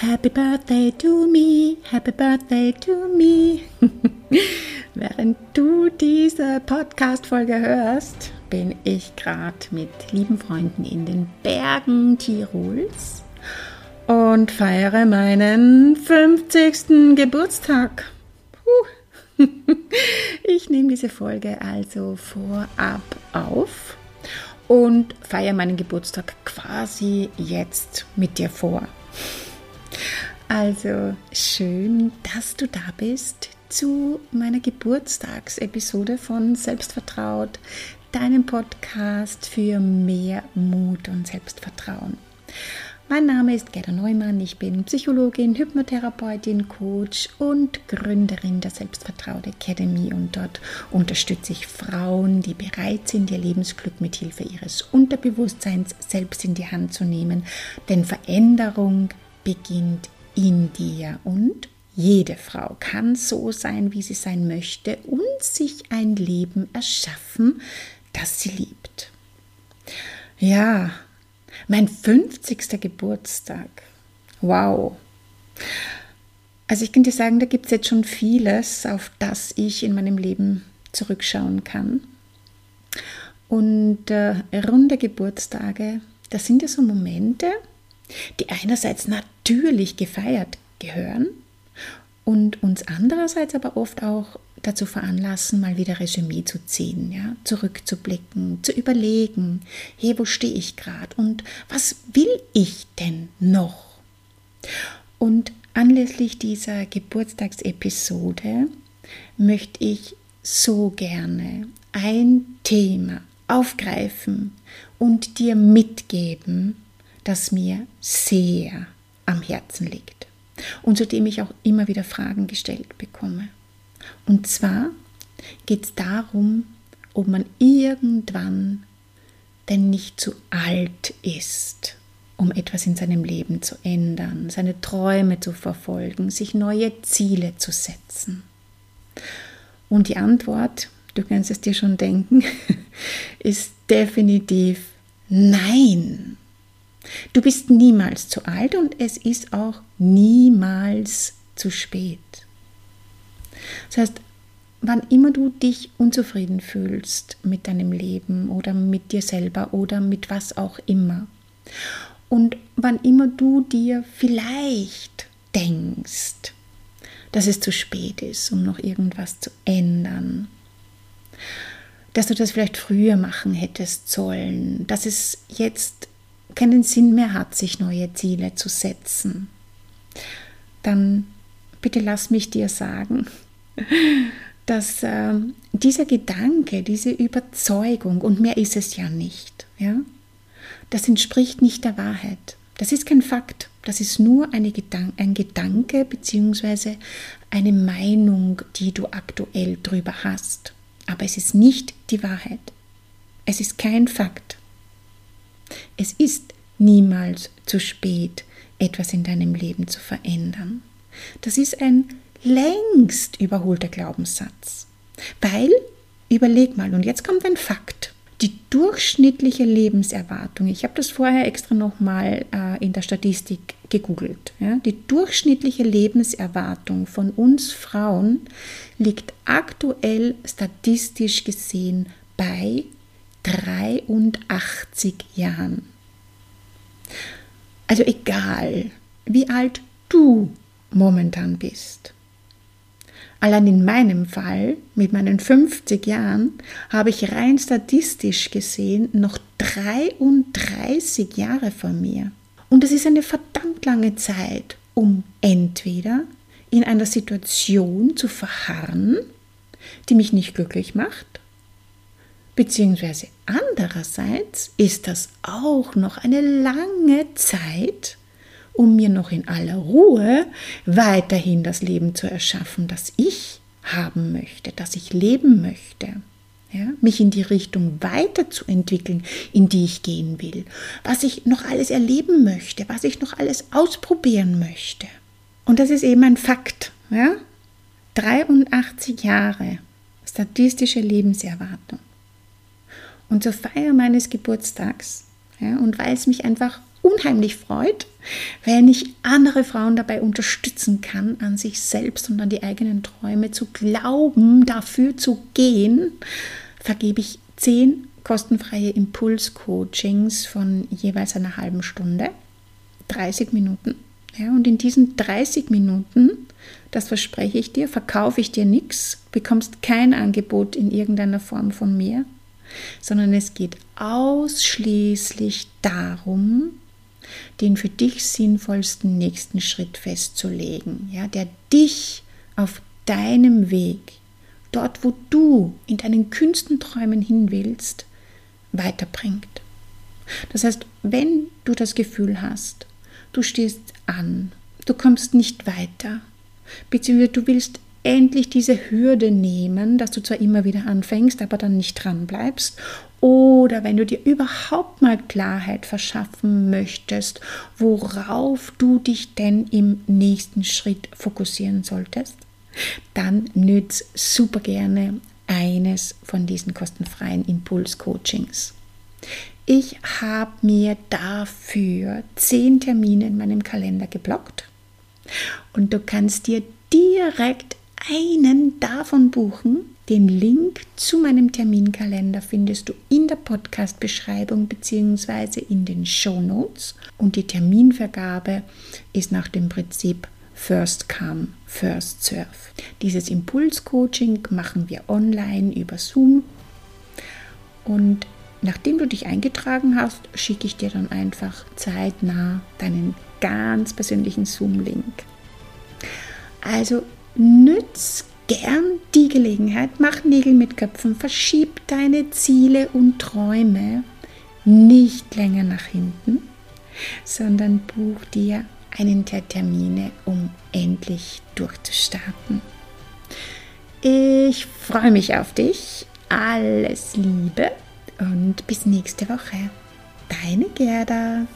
Happy Birthday to me, Happy Birthday to me. Während du diese Podcast-Folge hörst, bin ich gerade mit lieben Freunden in den Bergen Tirols und feiere meinen 50. Geburtstag. Ich nehme diese Folge also vorab auf und feiere meinen Geburtstag quasi jetzt mit dir vor. Also schön, dass du da bist zu meiner Geburtstagsepisode von Selbstvertraut, deinem Podcast für mehr Mut und Selbstvertrauen. Mein Name ist Gerda Neumann, ich bin Psychologin, Hypnotherapeutin, Coach und Gründerin der Selbstvertraut Academy und dort unterstütze ich Frauen, die bereit sind, ihr Lebensglück mit Hilfe ihres Unterbewusstseins selbst in die Hand zu nehmen, denn Veränderung beginnt in dir und jede Frau kann so sein, wie sie sein möchte und sich ein Leben erschaffen, das sie liebt. Ja, mein 50. Geburtstag. Wow. Also ich könnte sagen, da gibt es jetzt schon vieles, auf das ich in meinem Leben zurückschauen kann. Und äh, runde Geburtstage, das sind ja so Momente, die einerseits natürlich gefeiert gehören und uns andererseits aber oft auch dazu veranlassen, mal wieder Resümee zu ziehen, ja, zurückzublicken, zu überlegen, hey, wo stehe ich gerade und was will ich denn noch? Und anlässlich dieser Geburtstagsepisode möchte ich so gerne ein Thema aufgreifen und dir mitgeben, das mir sehr am Herzen liegt und zu dem ich auch immer wieder Fragen gestellt bekomme. Und zwar geht es darum, ob man irgendwann denn nicht zu alt ist, um etwas in seinem Leben zu ändern, seine Träume zu verfolgen, sich neue Ziele zu setzen. Und die Antwort, du kannst es dir schon denken, ist definitiv nein. Du bist niemals zu alt und es ist auch niemals zu spät. Das heißt, wann immer du dich unzufrieden fühlst mit deinem Leben oder mit dir selber oder mit was auch immer und wann immer du dir vielleicht denkst, dass es zu spät ist, um noch irgendwas zu ändern, dass du das vielleicht früher machen hättest sollen, dass es jetzt keinen Sinn mehr hat, sich neue Ziele zu setzen, dann bitte lass mich dir sagen, dass äh, dieser Gedanke, diese Überzeugung, und mehr ist es ja nicht, ja, das entspricht nicht der Wahrheit. Das ist kein Fakt, das ist nur Gedan ein Gedanke bzw. eine Meinung, die du aktuell drüber hast. Aber es ist nicht die Wahrheit. Es ist kein Fakt. Es ist niemals zu spät, etwas in deinem Leben zu verändern. Das ist ein längst überholter Glaubenssatz. Weil, überleg mal, und jetzt kommt ein Fakt. Die durchschnittliche Lebenserwartung, ich habe das vorher extra nochmal äh, in der Statistik gegoogelt, ja, die durchschnittliche Lebenserwartung von uns Frauen liegt aktuell statistisch gesehen bei 83 Jahren. Also egal, wie alt du momentan bist. Allein in meinem Fall, mit meinen 50 Jahren, habe ich rein statistisch gesehen noch 33 Jahre vor mir. Und das ist eine verdammt lange Zeit, um entweder in einer Situation zu verharren, die mich nicht glücklich macht, Beziehungsweise andererseits ist das auch noch eine lange Zeit, um mir noch in aller Ruhe weiterhin das Leben zu erschaffen, das ich haben möchte, das ich leben möchte. Ja, mich in die Richtung weiterzuentwickeln, in die ich gehen will, was ich noch alles erleben möchte, was ich noch alles ausprobieren möchte. Und das ist eben ein Fakt. Ja? 83 Jahre statistische Lebenserwartung. Und zur Feier meines Geburtstags ja, und weil es mich einfach unheimlich freut, wenn ich andere Frauen dabei unterstützen kann, an sich selbst und an die eigenen Träume zu glauben, dafür zu gehen, vergebe ich zehn kostenfreie Impulscoachings von jeweils einer halben Stunde, 30 Minuten. Ja, und in diesen 30 Minuten, das verspreche ich dir, verkaufe ich dir nichts, bekommst kein Angebot in irgendeiner Form von mir, sondern es geht ausschließlich darum, den für dich sinnvollsten nächsten Schritt festzulegen, ja, der dich auf deinem Weg, dort wo du in deinen kühnsten Träumen hin willst, weiterbringt. Das heißt, wenn du das Gefühl hast, du stehst an, du kommst nicht weiter, beziehungsweise du willst endlich diese Hürde nehmen, dass du zwar immer wieder anfängst, aber dann nicht dran bleibst, oder wenn du dir überhaupt mal Klarheit verschaffen möchtest, worauf du dich denn im nächsten Schritt fokussieren solltest, dann nütz super gerne eines von diesen kostenfreien Impuls-Coachings. Ich habe mir dafür zehn Termine in meinem Kalender geblockt und du kannst dir direkt einen davon buchen. Den Link zu meinem Terminkalender findest du in der Podcast-Beschreibung bzw. in den Show Notes und die Terminvergabe ist nach dem Prinzip First Come, First Serve. Dieses Impulscoaching machen wir online über Zoom und nachdem du dich eingetragen hast, schicke ich dir dann einfach zeitnah deinen ganz persönlichen Zoom-Link. Also nütz gern die Gelegenheit, mach Nägel mit Köpfen, verschieb deine Ziele und Träume nicht länger nach hinten, sondern buch dir einen der Termine, um endlich durchzustarten. Ich freue mich auf dich. Alles Liebe und bis nächste Woche. Deine Gerda.